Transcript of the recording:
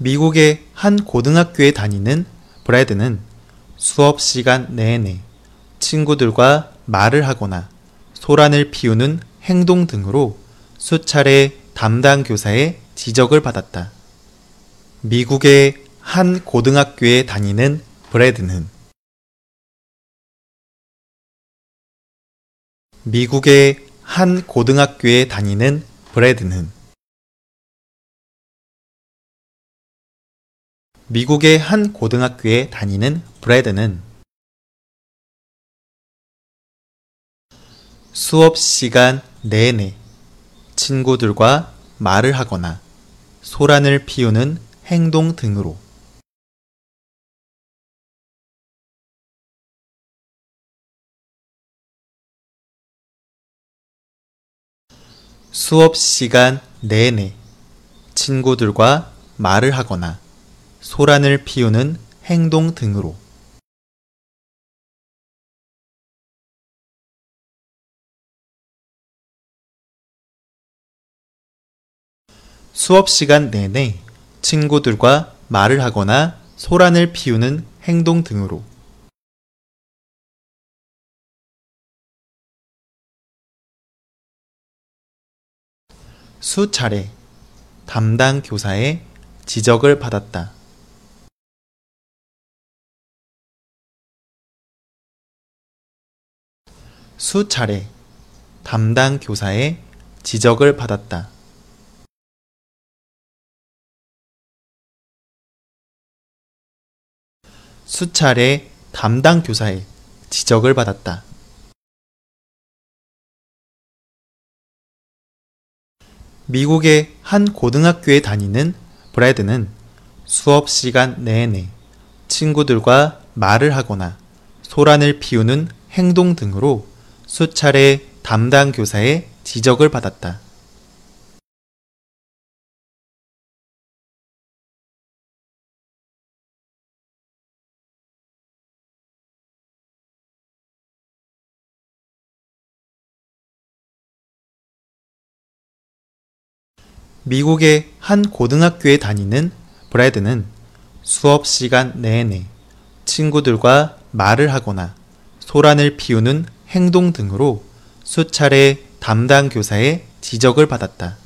미국의 한 고등학교에 다니는 브래드는 수업 시간 내내 친구들과 말을 하거나 소란을 피우는 행동 등으로 수차례 담당 교사의 지적을 받았다. 미국의 한 고등학교에 다니는 브래드는 미국의 한 고등학교에 다니는 브래드는 미국의 한 고등학교에 다니는 브래드는 수업 시간 내내 친구들과 말을 하거나 소란을 피우는 행동 등으로 수업 시간 내내 친구들과 말을 하거나 소란을 피우는 행동 등으로 수업 시간 내내 친구들과 말을 하거나 소란을 피우는 행동 등으로 수차례 담당 교사의 지적을 받았다. 수차례 담당 교사의 지적을 받았다. 수차례 담당 교사의 지적을 받았다. 미국의 한 고등학교에 다니는 브래드는 수업 시간 내내 친구들과 말을 하거나 소란을 피우는 행동 등으로 수차례 담당 교사의 지적을 받았다. 미국의 한 고등학교에 다니는 브래드는 수업 시간 내내 친구들과 말을 하거나 소란을 피우는 행동 등으로 수차례 담당 교사의 지적을 받았다.